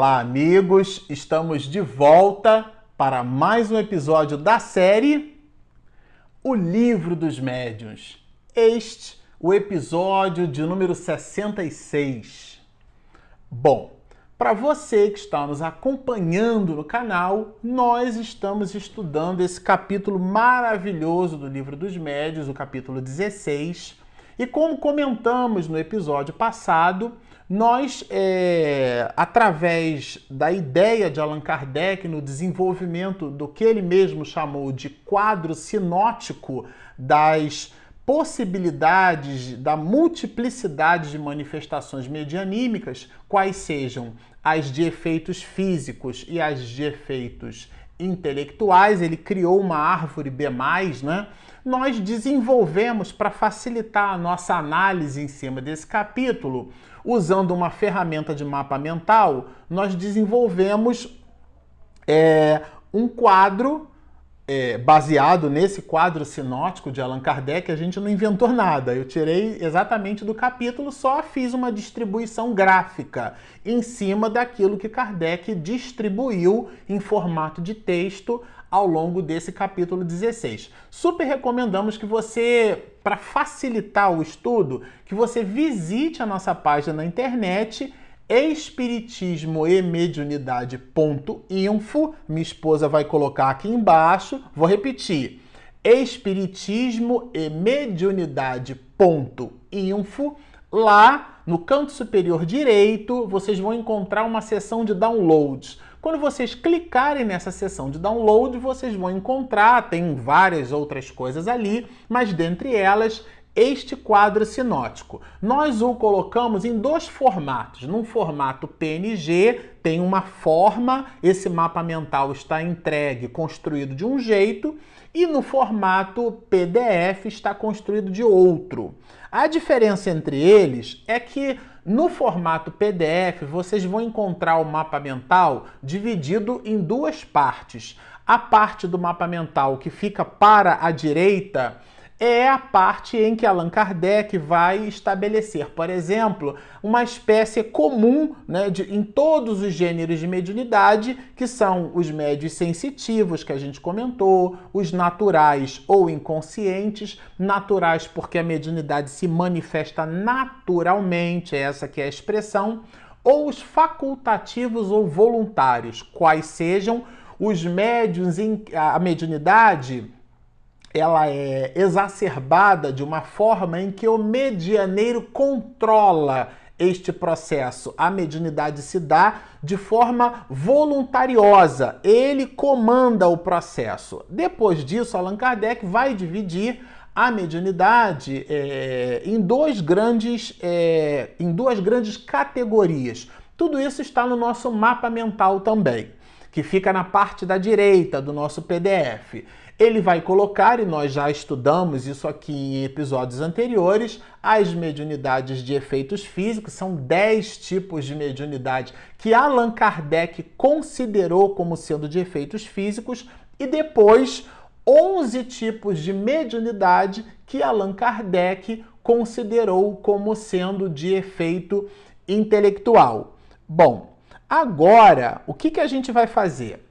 Olá, amigos! Estamos de volta para mais um episódio da série O Livro dos Médiuns. Este, o episódio de número 66. Bom, para você que está nos acompanhando no canal, nós estamos estudando esse capítulo maravilhoso do Livro dos Médiuns, o capítulo 16. E como comentamos no episódio passado, nós, é, através da ideia de Allan Kardec no desenvolvimento do que ele mesmo chamou de quadro sinótico das possibilidades, da multiplicidade de manifestações medianímicas, quais sejam as de efeitos físicos e as de efeitos intelectuais, ele criou uma árvore B+, né? Nós desenvolvemos para facilitar a nossa análise em cima desse capítulo usando uma ferramenta de mapa mental, nós desenvolvemos é, um quadro é, baseado nesse quadro sinótico de Allan Kardec, a gente não inventou nada. Eu tirei exatamente do capítulo, só fiz uma distribuição gráfica em cima daquilo que Kardec distribuiu em formato de texto ao longo desse capítulo 16. Super recomendamos que você, para facilitar o estudo, que você visite a nossa página na internet espiritismo e mediunidade.info. Minha esposa vai colocar aqui embaixo. Vou repetir. Espiritismo e mediunidade.info. Lá no canto superior direito, vocês vão encontrar uma seção de downloads quando vocês clicarem nessa seção de download, vocês vão encontrar, tem várias outras coisas ali, mas dentre elas este quadro sinótico. Nós o colocamos em dois formatos. Num formato PNG, tem uma forma, esse mapa mental está entregue, construído de um jeito, e no formato PDF está construído de outro. A diferença entre eles é que no formato PDF, vocês vão encontrar o mapa mental dividido em duas partes. A parte do mapa mental que fica para a direita é a parte em que Allan Kardec vai estabelecer, por exemplo, uma espécie comum né, de, em todos os gêneros de mediunidade, que são os médios sensitivos, que a gente comentou, os naturais ou inconscientes, naturais porque a mediunidade se manifesta naturalmente, é essa que é a expressão, ou os facultativos ou voluntários, quais sejam os médios em a mediunidade ela é exacerbada de uma forma em que o medianeiro controla este processo. A mediunidade se dá de forma voluntariosa, ele comanda o processo. Depois disso, Allan Kardec vai dividir a mediunidade é, em, dois grandes, é, em duas grandes categorias. Tudo isso está no nosso mapa mental também, que fica na parte da direita do nosso PDF. Ele vai colocar, e nós já estudamos isso aqui em episódios anteriores, as mediunidades de efeitos físicos. São 10 tipos de mediunidade que Allan Kardec considerou como sendo de efeitos físicos, e depois 11 tipos de mediunidade que Allan Kardec considerou como sendo de efeito intelectual. Bom, agora o que, que a gente vai fazer?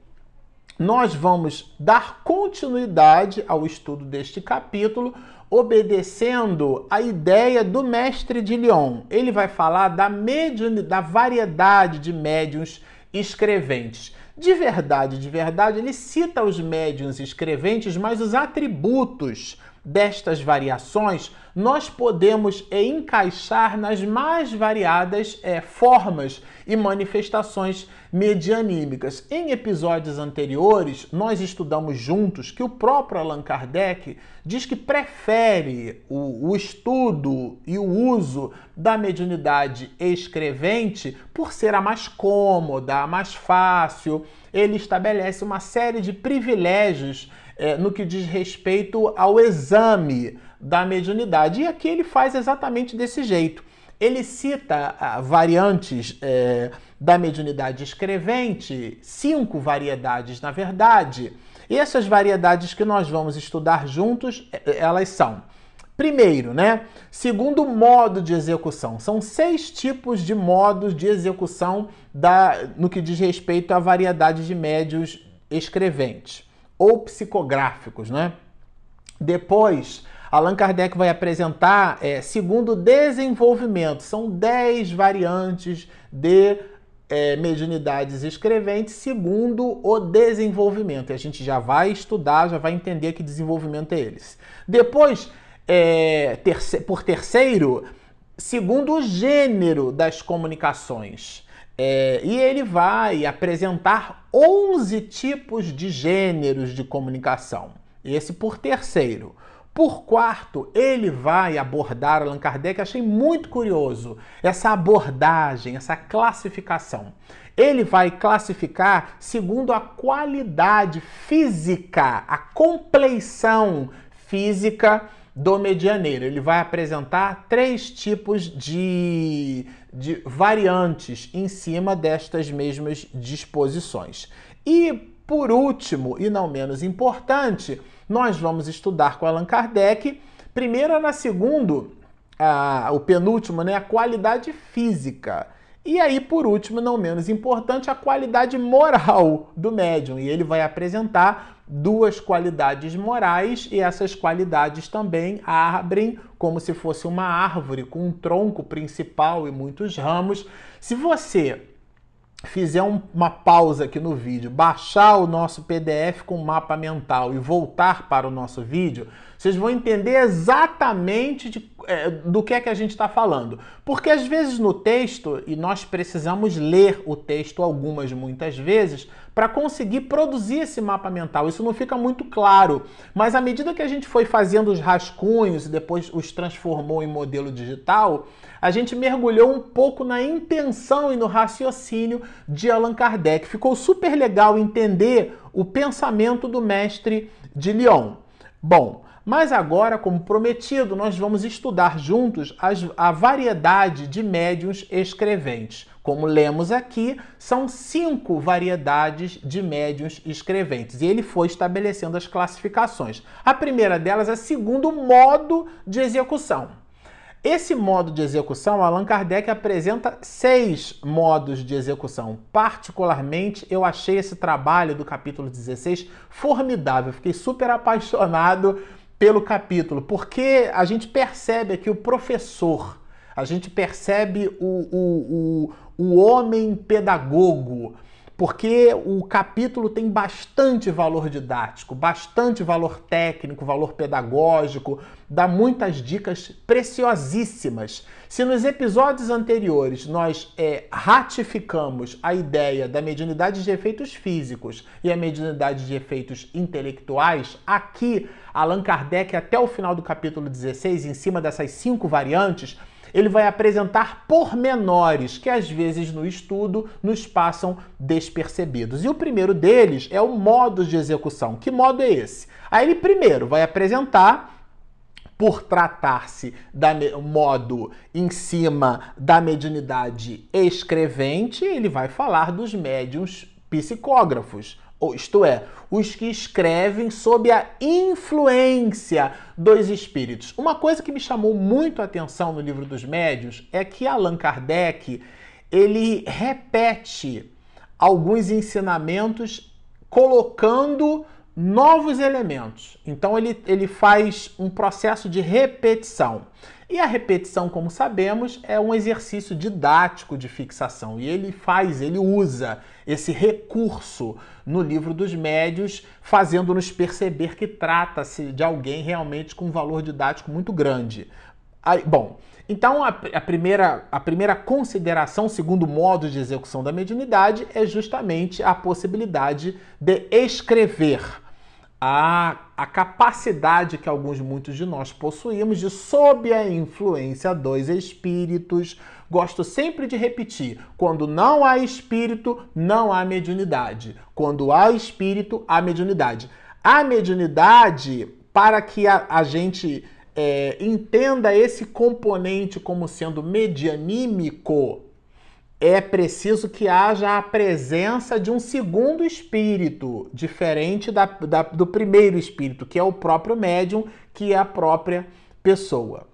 Nós vamos dar continuidade ao estudo deste capítulo, obedecendo a ideia do mestre de Lyon. Ele vai falar da, da variedade de médiums escreventes. De verdade, de verdade, ele cita os médiums escreventes, mas os atributos destas variações nós podemos encaixar nas mais variadas é, formas e manifestações medianímicas. Em episódios anteriores, nós estudamos juntos que o próprio Allan Kardec diz que prefere o, o estudo e o uso da mediunidade escrevente por ser a mais cômoda, a mais fácil. Ele estabelece uma série de privilégios é, no que diz respeito ao exame da mediunidade. E aqui ele faz exatamente desse jeito. Ele cita ah, variantes é, da mediunidade escrevente, cinco variedades, na verdade. E essas variedades que nós vamos estudar juntos, é, elas são Primeiro, né? Segundo modo de execução. São seis tipos de modos de execução da, no que diz respeito à variedade de médios escreventes ou psicográficos, né? Depois, Allan Kardec vai apresentar é, segundo desenvolvimento. São dez variantes de é, mediunidades escreventes segundo o desenvolvimento. E a gente já vai estudar, já vai entender que desenvolvimento é eles. Depois, é, terce por terceiro, segundo o gênero das comunicações. É, e ele vai apresentar 11 tipos de gêneros de comunicação. Esse por terceiro. Por quarto, ele vai abordar Allan Kardec, achei muito curioso essa abordagem, essa classificação. Ele vai classificar segundo a qualidade física, a compleição física do medianeiro. Ele vai apresentar três tipos de, de variantes em cima destas mesmas disposições. E, por último, e não menos importante, nós vamos estudar com Allan Kardec, primeiro na segundo, a, o penúltimo, né, a qualidade física. E aí, por último, não menos importante, a qualidade moral do médium. E ele vai apresentar duas qualidades morais, e essas qualidades também abrem como se fosse uma árvore com um tronco principal e muitos ramos. Se você fizer um, uma pausa aqui no vídeo, baixar o nosso PDF com mapa mental e voltar para o nosso vídeo, vocês vão entender exatamente de, é, do que é que a gente está falando. Porque às vezes no texto, e nós precisamos ler o texto algumas, muitas vezes, para conseguir produzir esse mapa mental. Isso não fica muito claro. Mas à medida que a gente foi fazendo os rascunhos e depois os transformou em modelo digital, a gente mergulhou um pouco na intenção e no raciocínio de Allan Kardec. Ficou super legal entender o pensamento do mestre de Lyon. Bom, mas agora, como prometido, nós vamos estudar juntos as, a variedade de médiuns escreventes. Como lemos aqui, são cinco variedades de médiuns escreventes e ele foi estabelecendo as classificações. A primeira delas é segundo modo de execução. Esse modo de execução, Allan Kardec apresenta seis modos de execução. Particularmente, eu achei esse trabalho do capítulo 16 formidável. Fiquei super apaixonado pelo capítulo, porque a gente percebe aqui o professor, a gente percebe o, o, o, o homem pedagogo, porque o capítulo tem bastante valor didático, bastante valor técnico, valor pedagógico, dá muitas dicas preciosíssimas. Se nos episódios anteriores nós é, ratificamos a ideia da mediunidade de efeitos físicos e a mediunidade de efeitos intelectuais, aqui Allan Kardec, até o final do capítulo 16, em cima dessas cinco variantes, ele vai apresentar pormenores que às vezes no estudo nos passam despercebidos. E o primeiro deles é o modo de execução. Que modo é esse? Aí ele primeiro vai apresentar por tratar-se da modo em cima da mediunidade escrevente, ele vai falar dos médiums psicógrafos, ou isto é, os que escrevem sob a influência dos espíritos. Uma coisa que me chamou muito a atenção no livro dos médios é que Allan Kardec ele repete alguns ensinamentos colocando novos elementos. Então ele, ele faz um processo de repetição. E a repetição, como sabemos, é um exercício didático de fixação. E ele faz, ele usa esse recurso no livro dos médios, fazendo-nos perceber que trata-se de alguém realmente com um valor didático muito grande. Aí, bom, então a, a, primeira, a primeira consideração, segundo modo de execução da mediunidade, é justamente a possibilidade de escrever a, a capacidade que alguns, muitos de nós possuímos de, sob a influência dos espíritos, gosto sempre de repetir: quando não há espírito, não há mediunidade. Quando há espírito, há mediunidade. A mediunidade, para que a, a gente é, entenda esse componente como sendo medianímico, é preciso que haja a presença de um segundo espírito, diferente da, da, do primeiro espírito, que é o próprio médium, que é a própria pessoa.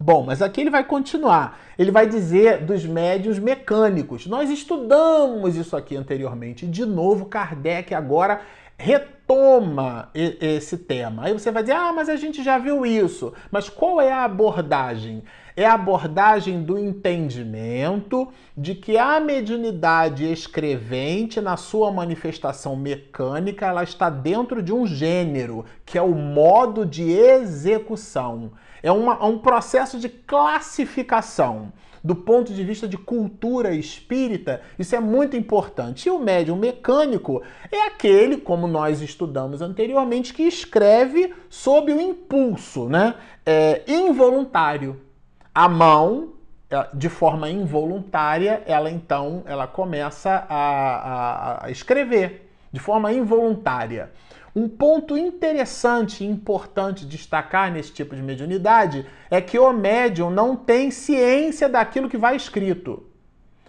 Bom, mas aqui ele vai continuar. Ele vai dizer dos médios mecânicos. Nós estudamos isso aqui anteriormente. De novo, Kardec agora retoma esse tema. Aí você vai dizer: ah, mas a gente já viu isso. Mas qual é a abordagem? É a abordagem do entendimento de que a mediunidade escrevente, na sua manifestação mecânica, ela está dentro de um gênero, que é o modo de execução. É uma, um processo de classificação do ponto de vista de cultura espírita, isso é muito importante. E o médium mecânico é aquele, como nós estudamos anteriormente, que escreve sob o impulso, né? É, involuntário. A mão, de forma involuntária, ela então ela começa a, a, a escrever de forma involuntária. Um ponto interessante e importante destacar nesse tipo de mediunidade é que o médium não tem ciência daquilo que vai escrito.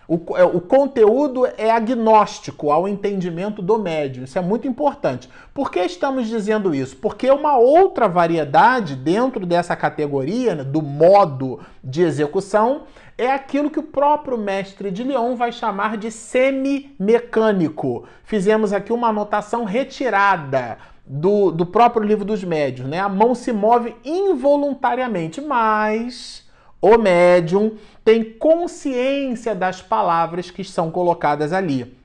O, é, o, conteúdo é agnóstico ao entendimento do médium. Isso é muito importante. Por que estamos dizendo isso? Porque uma outra variedade dentro dessa categoria, né, do modo de execução, é aquilo que o próprio mestre de Lyon vai chamar de semi-mecânico. Fizemos aqui uma anotação retirada do, do próprio livro dos médios, né? A mão se move involuntariamente, mas o médium tem consciência das palavras que são colocadas ali,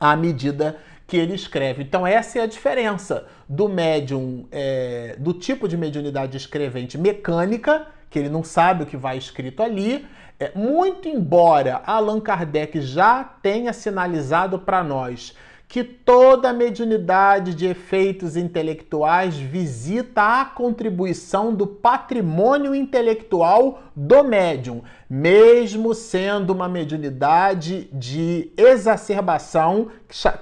à medida que ele escreve. Então, essa é a diferença do médium, é, do tipo de mediunidade escrevente mecânica, que ele não sabe o que vai escrito ali, é, muito embora Allan Kardec já tenha sinalizado para nós que toda mediunidade de efeitos intelectuais visita a contribuição do patrimônio intelectual do médium, mesmo sendo uma mediunidade de exacerbação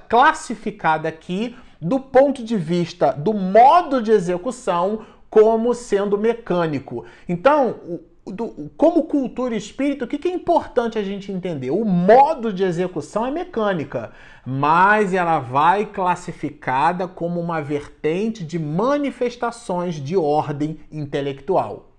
classificada aqui do ponto de vista do modo de execução como sendo mecânico. Então, do, como cultura e espírito, o que, que é importante a gente entender? O modo de execução é mecânica, mas ela vai classificada como uma vertente de manifestações de ordem intelectual.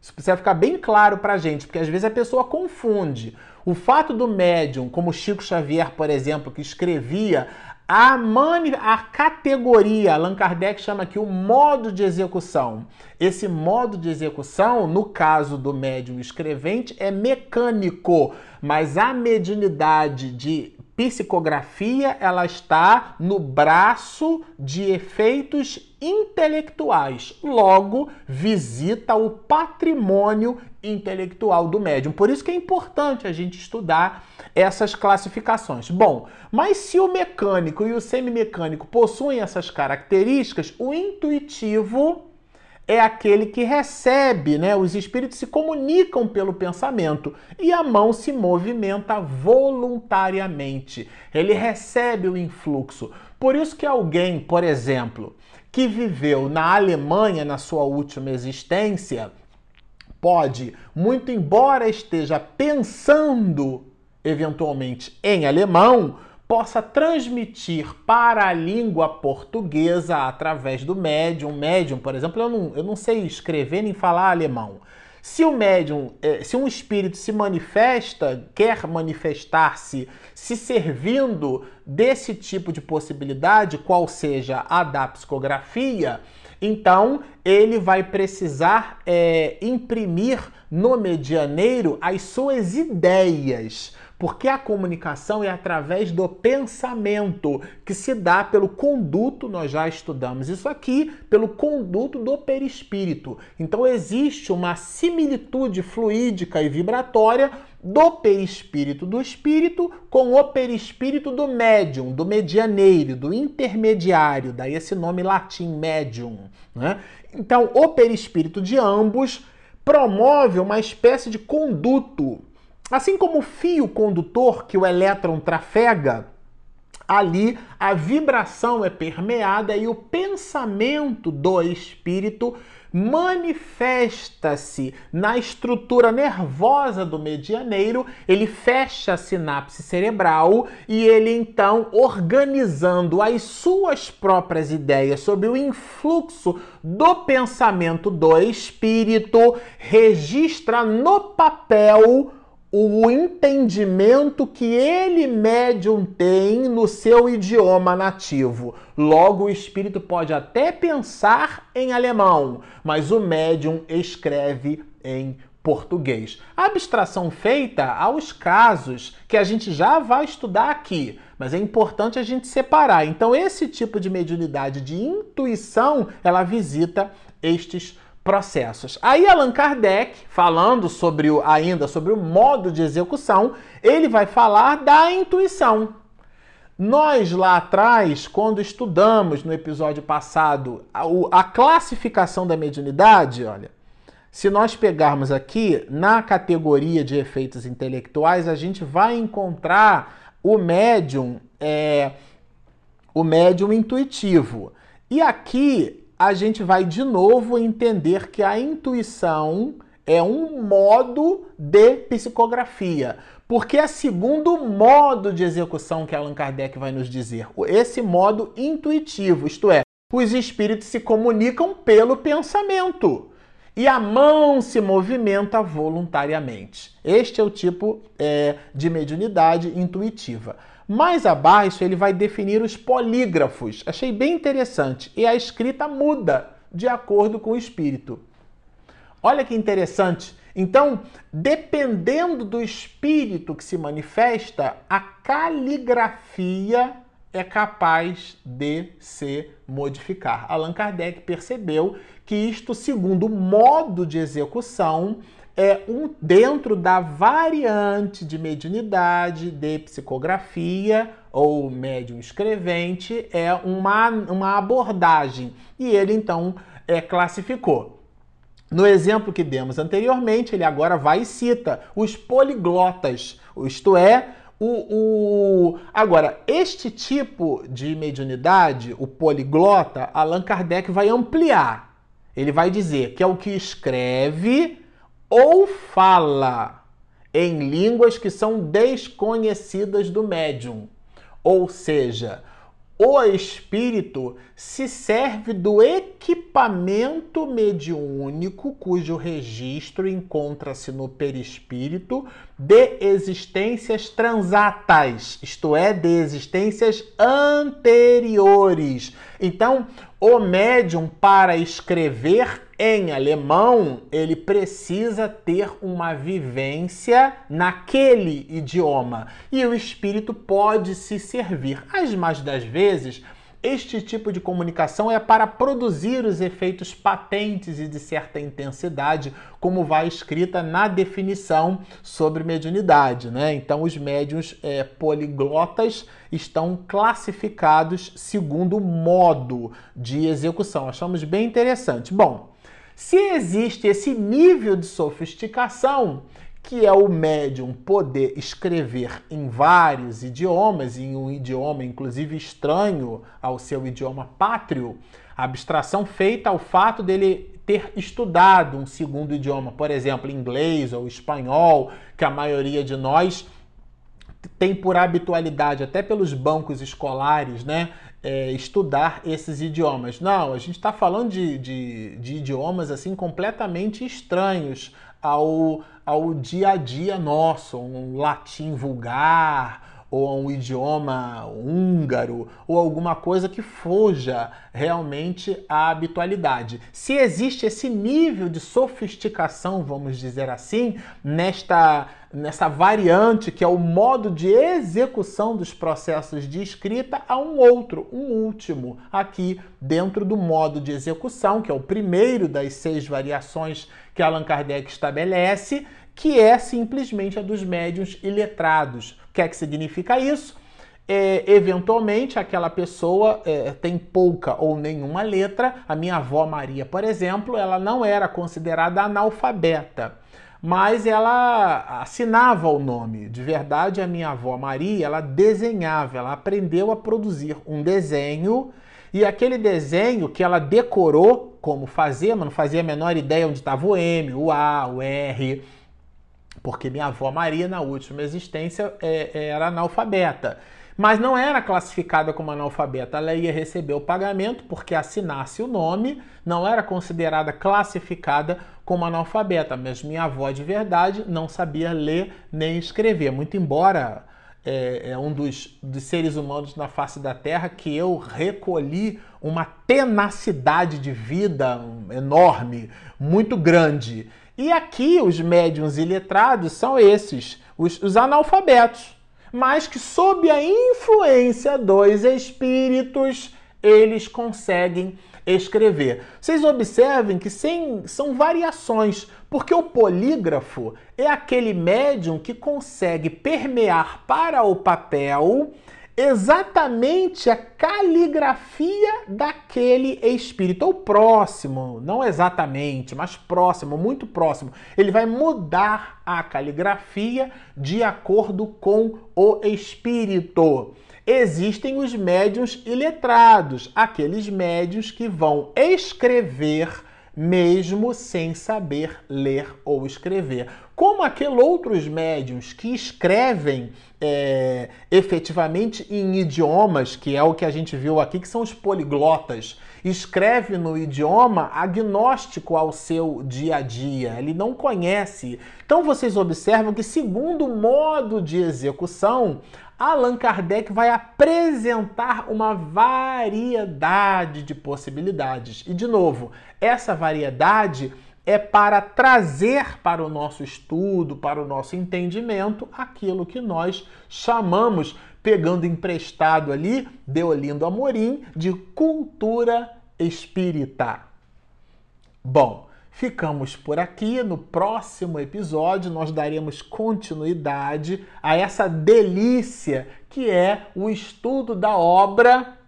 Isso precisa ficar bem claro para a gente, porque às vezes a pessoa confunde. O fato do médium, como Chico Xavier, por exemplo, que escrevia a, mani a categoria, Allan Kardec chama aqui o modo de execução. Esse modo de execução, no caso do médium escrevente, é mecânico, mas a mediunidade de psicografia ela está no braço de efeitos intelectuais. Logo, visita o patrimônio intelectual do médium. Por isso que é importante a gente estudar essas classificações. Bom, mas se o mecânico e o semimecânico possuem essas características, o intuitivo é aquele que recebe, né? Os espíritos se comunicam pelo pensamento e a mão se movimenta voluntariamente. Ele recebe o influxo. Por isso que alguém, por exemplo, que viveu na Alemanha na sua última existência, pode, muito embora esteja pensando eventualmente em alemão, possa transmitir para a língua portuguesa através do médium. Médium, por exemplo, eu não, eu não sei escrever nem falar alemão. Se o médium, é, se um espírito se manifesta, quer manifestar-se, se servindo desse tipo de possibilidade, qual seja a da psicografia, então ele vai precisar é, imprimir no medianeiro as suas ideias porque a comunicação é através do pensamento, que se dá pelo conduto, nós já estudamos isso aqui, pelo conduto do perispírito. Então existe uma similitude fluídica e vibratória do perispírito do espírito com o perispírito do médium, do medianeiro, do intermediário, daí esse nome latim médium. Né? Então, o perispírito de ambos promove uma espécie de conduto Assim como o fio condutor que o elétron trafega, ali a vibração é permeada e o pensamento do espírito manifesta-se na estrutura nervosa do medianeiro, ele fecha a sinapse cerebral e ele então, organizando as suas próprias ideias sob o influxo do pensamento do espírito, registra no papel o entendimento que ele, médium, tem no seu idioma nativo. Logo, o espírito pode até pensar em alemão, mas o médium escreve em português. Abstração feita aos casos que a gente já vai estudar aqui, mas é importante a gente separar. Então, esse tipo de mediunidade de intuição, ela visita estes processos. Aí Allan Kardec, falando sobre o, ainda sobre o modo de execução, ele vai falar da intuição. Nós lá atrás, quando estudamos no episódio passado a, a classificação da mediunidade, olha, se nós pegarmos aqui na categoria de efeitos intelectuais, a gente vai encontrar o médium, é, o médium intuitivo. E aqui a gente vai de novo entender que a intuição é um modo de psicografia. Porque é segundo modo de execução que Allan Kardec vai nos dizer. Esse modo intuitivo, isto é, os espíritos se comunicam pelo pensamento. E a mão se movimenta voluntariamente. Este é o tipo é, de mediunidade intuitiva. Mais abaixo, ele vai definir os polígrafos. Achei bem interessante. E a escrita muda de acordo com o espírito. Olha que interessante. Então, dependendo do espírito que se manifesta, a caligrafia é capaz de se modificar. Allan Kardec percebeu que isto, segundo o modo de execução, é um dentro da variante de mediunidade, de psicografia ou médium escrevente, é uma, uma abordagem. E ele então é, classificou. No exemplo que demos anteriormente, ele agora vai e cita os poliglotas, isto é, o, o, Agora, este tipo de mediunidade, o poliglota, Allan Kardec vai ampliar. Ele vai dizer que é o que escreve ou fala em línguas que são desconhecidas do médium. Ou seja, o espírito se serve do equipamento mediúnico cujo registro encontra-se no perispírito de existências transatas, isto é, de existências anteriores. Então, o médium para escrever em alemão, ele precisa ter uma vivência naquele idioma e o espírito pode se servir. As mais das vezes, este tipo de comunicação é para produzir os efeitos patentes e de certa intensidade, como vai escrita na definição sobre mediunidade. Né? Então, os médiuns é, poliglotas estão classificados segundo o modo de execução. Achamos bem interessante. Bom, se existe esse nível de sofisticação, que é o médium poder escrever em vários idiomas, em um idioma inclusive estranho ao seu idioma pátrio, a abstração feita ao fato dele ter estudado um segundo idioma, por exemplo, inglês ou espanhol, que a maioria de nós tem por habitualidade, até pelos bancos escolares, né, é, estudar esses idiomas. Não, a gente está falando de, de, de, idiomas assim completamente estranhos ao, ao dia a dia nosso, um latim vulgar ou um idioma húngaro ou alguma coisa que fuja realmente à habitualidade. Se existe esse nível de sofisticação, vamos dizer assim, nesta nessa variante que é o modo de execução dos processos de escrita, há um outro, um último, aqui dentro do modo de execução, que é o primeiro das seis variações que Allan Kardec estabelece, que é simplesmente a dos médiuns iletrados. O que é que significa isso? É, eventualmente aquela pessoa é, tem pouca ou nenhuma letra. A minha avó Maria, por exemplo, ela não era considerada analfabeta mas ela assinava o nome. De verdade, a minha avó Maria, ela desenhava, ela aprendeu a produzir um desenho e aquele desenho que ela decorou como fazer, mas não fazia a menor ideia onde estava o M, o A, o R, porque minha avó Maria, na última existência, é, é, era analfabeta. Mas não era classificada como analfabeta, ela ia receber o pagamento porque assinasse o nome, não era considerada classificada como analfabeta, mas minha avó de verdade não sabia ler nem escrever, muito embora é, é um dos, dos, seres humanos na face da Terra que eu recolhi uma tenacidade de vida enorme, muito grande. E aqui os médiums iletrados são esses, os, os analfabetos, mas que sob a influência dos espíritos eles conseguem escrever. Vocês observem que sem, são variações, porque o polígrafo é aquele médium que consegue permear para o papel exatamente a caligrafia daquele espírito, ou próximo, não exatamente, mas próximo, muito próximo. Ele vai mudar a caligrafia de acordo com o espírito existem os médios iletrados, aqueles médios que vão escrever mesmo sem saber ler ou escrever. Como aqueles outros médios que escrevem é, efetivamente em idiomas, que é o que a gente viu aqui, que são os poliglotas, escreve no idioma agnóstico ao seu dia a dia, ele não conhece. Então vocês observam que, segundo o modo de execução, Allan Kardec vai apresentar uma variedade de possibilidades. E, de novo, essa variedade é para trazer para o nosso estudo, para o nosso entendimento, aquilo que nós chamamos, pegando emprestado ali, de Olindo Amorim, de cultura espírita. Bom, Ficamos por aqui. No próximo episódio, nós daremos continuidade a essa delícia que é o estudo da obra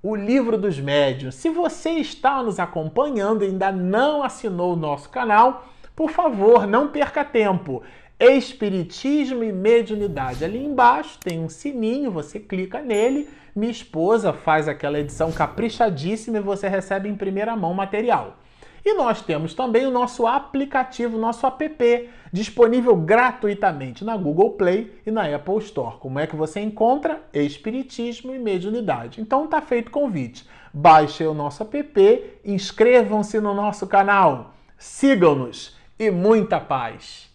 O Livro dos Médios. Se você está nos acompanhando e ainda não assinou o nosso canal, por favor, não perca tempo. Espiritismo e Mediunidade. Ali embaixo tem um sininho, você clica nele. Minha esposa faz aquela edição caprichadíssima e você recebe em primeira mão material. E nós temos também o nosso aplicativo, nosso app, disponível gratuitamente na Google Play e na Apple Store. Como é que você encontra? Espiritismo e Mediunidade. Então tá feito o convite. Baixe o nosso app, inscrevam-se no nosso canal, sigam-nos e muita paz!